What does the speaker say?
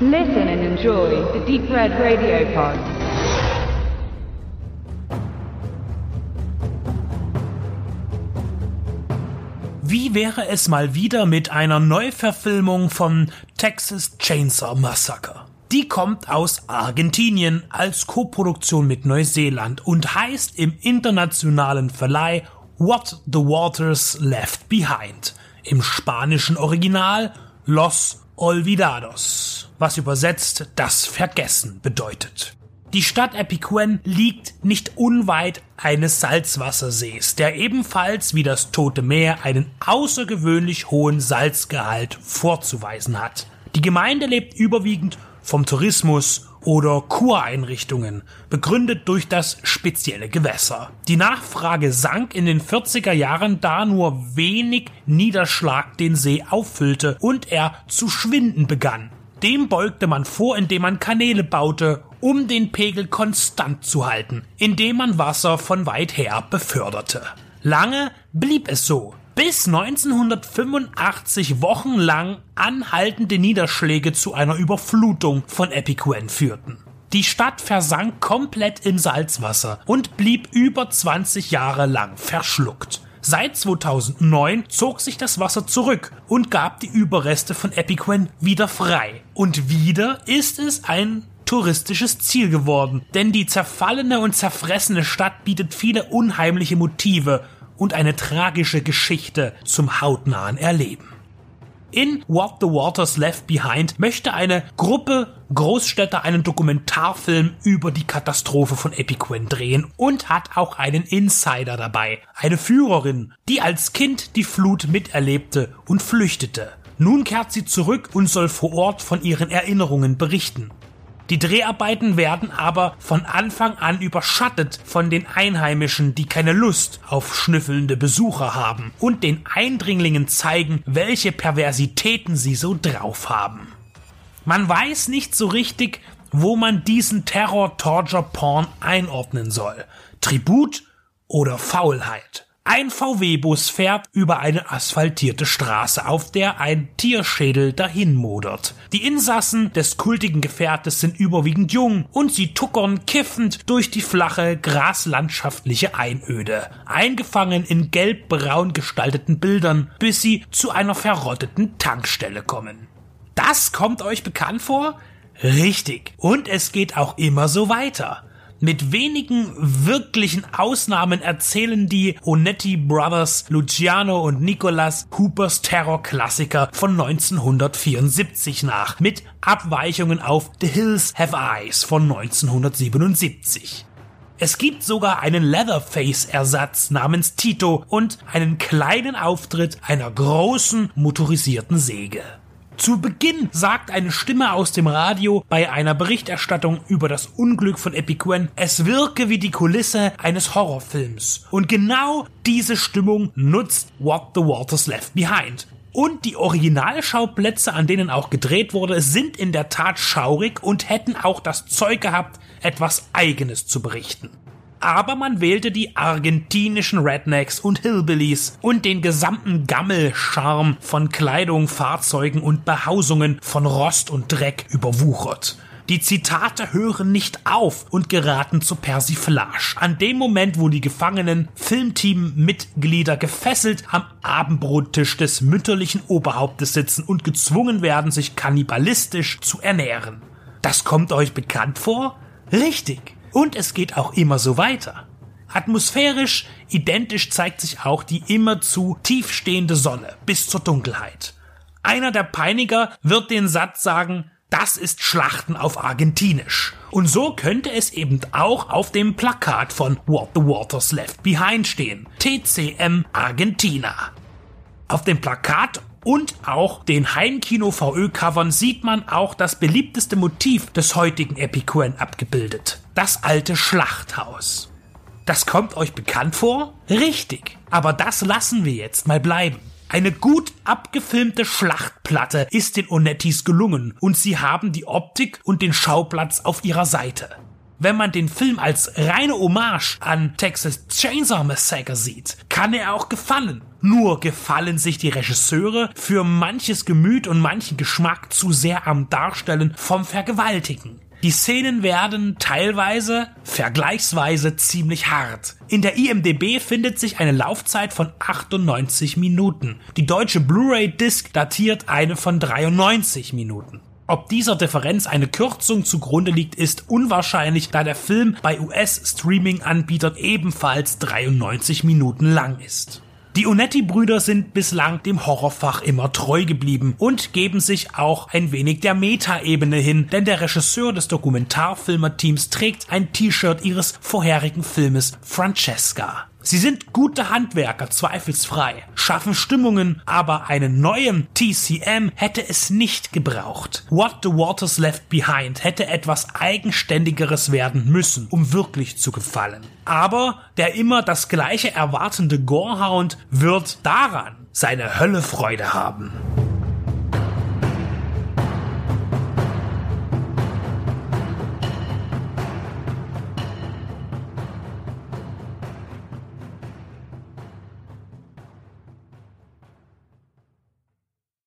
Listen and enjoy the Deep Red Radio Pod. Wie wäre es mal wieder mit einer Neuverfilmung von Texas Chainsaw Massacre? Die kommt aus Argentinien als Koproduktion mit Neuseeland und heißt im internationalen Verleih What the Waters Left Behind. Im spanischen Original Los Olvidados, was übersetzt das Vergessen bedeutet. Die Stadt Epiquen liegt nicht unweit eines Salzwassersees, der ebenfalls wie das Tote Meer einen außergewöhnlich hohen Salzgehalt vorzuweisen hat. Die Gemeinde lebt überwiegend vom Tourismus oder Kureinrichtungen, begründet durch das spezielle Gewässer. Die Nachfrage sank in den 40er Jahren, da nur wenig Niederschlag den See auffüllte und er zu schwinden begann. Dem beugte man vor, indem man Kanäle baute, um den Pegel konstant zu halten, indem man Wasser von weit her beförderte. Lange blieb es so, bis 1985 wochenlang anhaltende Niederschläge zu einer Überflutung von Epiquen führten. Die Stadt versank komplett im Salzwasser und blieb über 20 Jahre lang verschluckt. Seit 2009 zog sich das Wasser zurück und gab die Überreste von Epiquen wieder frei. Und wieder ist es ein touristisches Ziel geworden, denn die zerfallene und zerfressene Stadt bietet viele unheimliche Motive und eine tragische Geschichte zum hautnahen Erleben. In What the Waters Left Behind möchte eine Gruppe Großstädter einen Dokumentarfilm über die Katastrophe von Epiquen drehen und hat auch einen Insider dabei, eine Führerin, die als Kind die Flut miterlebte und flüchtete. Nun kehrt sie zurück und soll vor Ort von ihren Erinnerungen berichten. Die Dreharbeiten werden aber von Anfang an überschattet von den Einheimischen, die keine Lust auf schnüffelnde Besucher haben und den Eindringlingen zeigen, welche Perversitäten sie so drauf haben. Man weiß nicht so richtig, wo man diesen Terror-Torture-Porn einordnen soll. Tribut oder Faulheit. Ein VW-Bus fährt über eine asphaltierte Straße, auf der ein Tierschädel dahinmodert. Die Insassen des kultigen Gefährtes sind überwiegend jung und sie tuckern kiffend durch die flache, graslandschaftliche Einöde, eingefangen in gelb-braun gestalteten Bildern, bis sie zu einer verrotteten Tankstelle kommen. Das kommt euch bekannt vor? Richtig. Und es geht auch immer so weiter. Mit wenigen wirklichen Ausnahmen erzählen die Onetti Brothers Luciano und Nicolas Coopers Terrorklassiker von 1974 nach, mit Abweichungen auf The Hills Have Eyes von 1977. Es gibt sogar einen Leatherface-Ersatz namens Tito und einen kleinen Auftritt einer großen motorisierten Säge. Zu Beginn sagt eine Stimme aus dem Radio bei einer Berichterstattung über das Unglück von Epiquen, es wirke wie die Kulisse eines Horrorfilms. Und genau diese Stimmung nutzt What the Waters Left Behind. Und die Originalschauplätze, an denen auch gedreht wurde, sind in der Tat schaurig und hätten auch das Zeug gehabt, etwas Eigenes zu berichten aber man wählte die argentinischen Rednecks und Hillbillies und den gesamten Gammelcharme von Kleidung, Fahrzeugen und Behausungen von Rost und Dreck überwuchert. Die Zitate hören nicht auf und geraten zu Persiflage. An dem Moment, wo die Gefangenen Filmteam-Mitglieder gefesselt am Abendbrottisch des mütterlichen Oberhauptes sitzen und gezwungen werden, sich kannibalistisch zu ernähren. Das kommt euch bekannt vor? Richtig. Und es geht auch immer so weiter. Atmosphärisch identisch zeigt sich auch die immerzu tiefstehende Sonne bis zur Dunkelheit. Einer der Peiniger wird den Satz sagen, das ist Schlachten auf Argentinisch. Und so könnte es eben auch auf dem Plakat von What the Waters Left Behind stehen. TCM Argentina. Auf dem Plakat und auch den Heimkino-VÖ-Covern sieht man auch das beliebteste Motiv des heutigen Epicuen abgebildet. Das alte Schlachthaus. Das kommt euch bekannt vor? Richtig. Aber das lassen wir jetzt mal bleiben. Eine gut abgefilmte Schlachtplatte ist den Onettis gelungen und sie haben die Optik und den Schauplatz auf ihrer Seite. Wenn man den Film als reine Hommage an Texas Chainsaw Massacre sieht, kann er auch gefallen. Nur gefallen sich die Regisseure für manches Gemüt und manchen Geschmack zu sehr am Darstellen vom Vergewaltigen. Die Szenen werden teilweise vergleichsweise ziemlich hart. In der IMDB findet sich eine Laufzeit von 98 Minuten. Die deutsche Blu-ray-Disc datiert eine von 93 Minuten. Ob dieser Differenz eine Kürzung zugrunde liegt, ist unwahrscheinlich, da der Film bei US-Streaming-Anbietern ebenfalls 93 Minuten lang ist. Die Onetti-Brüder sind bislang dem Horrorfach immer treu geblieben und geben sich auch ein wenig der Meta-Ebene hin, denn der Regisseur des Dokumentarfilmerteams trägt ein T-Shirt ihres vorherigen Filmes Francesca. Sie sind gute Handwerker, zweifelsfrei, schaffen Stimmungen, aber einen neuen TCM hätte es nicht gebraucht. What the Waters Left Behind hätte etwas Eigenständigeres werden müssen, um wirklich zu gefallen. Aber der immer das gleiche erwartende Gorehound wird daran seine Hölle Freude haben.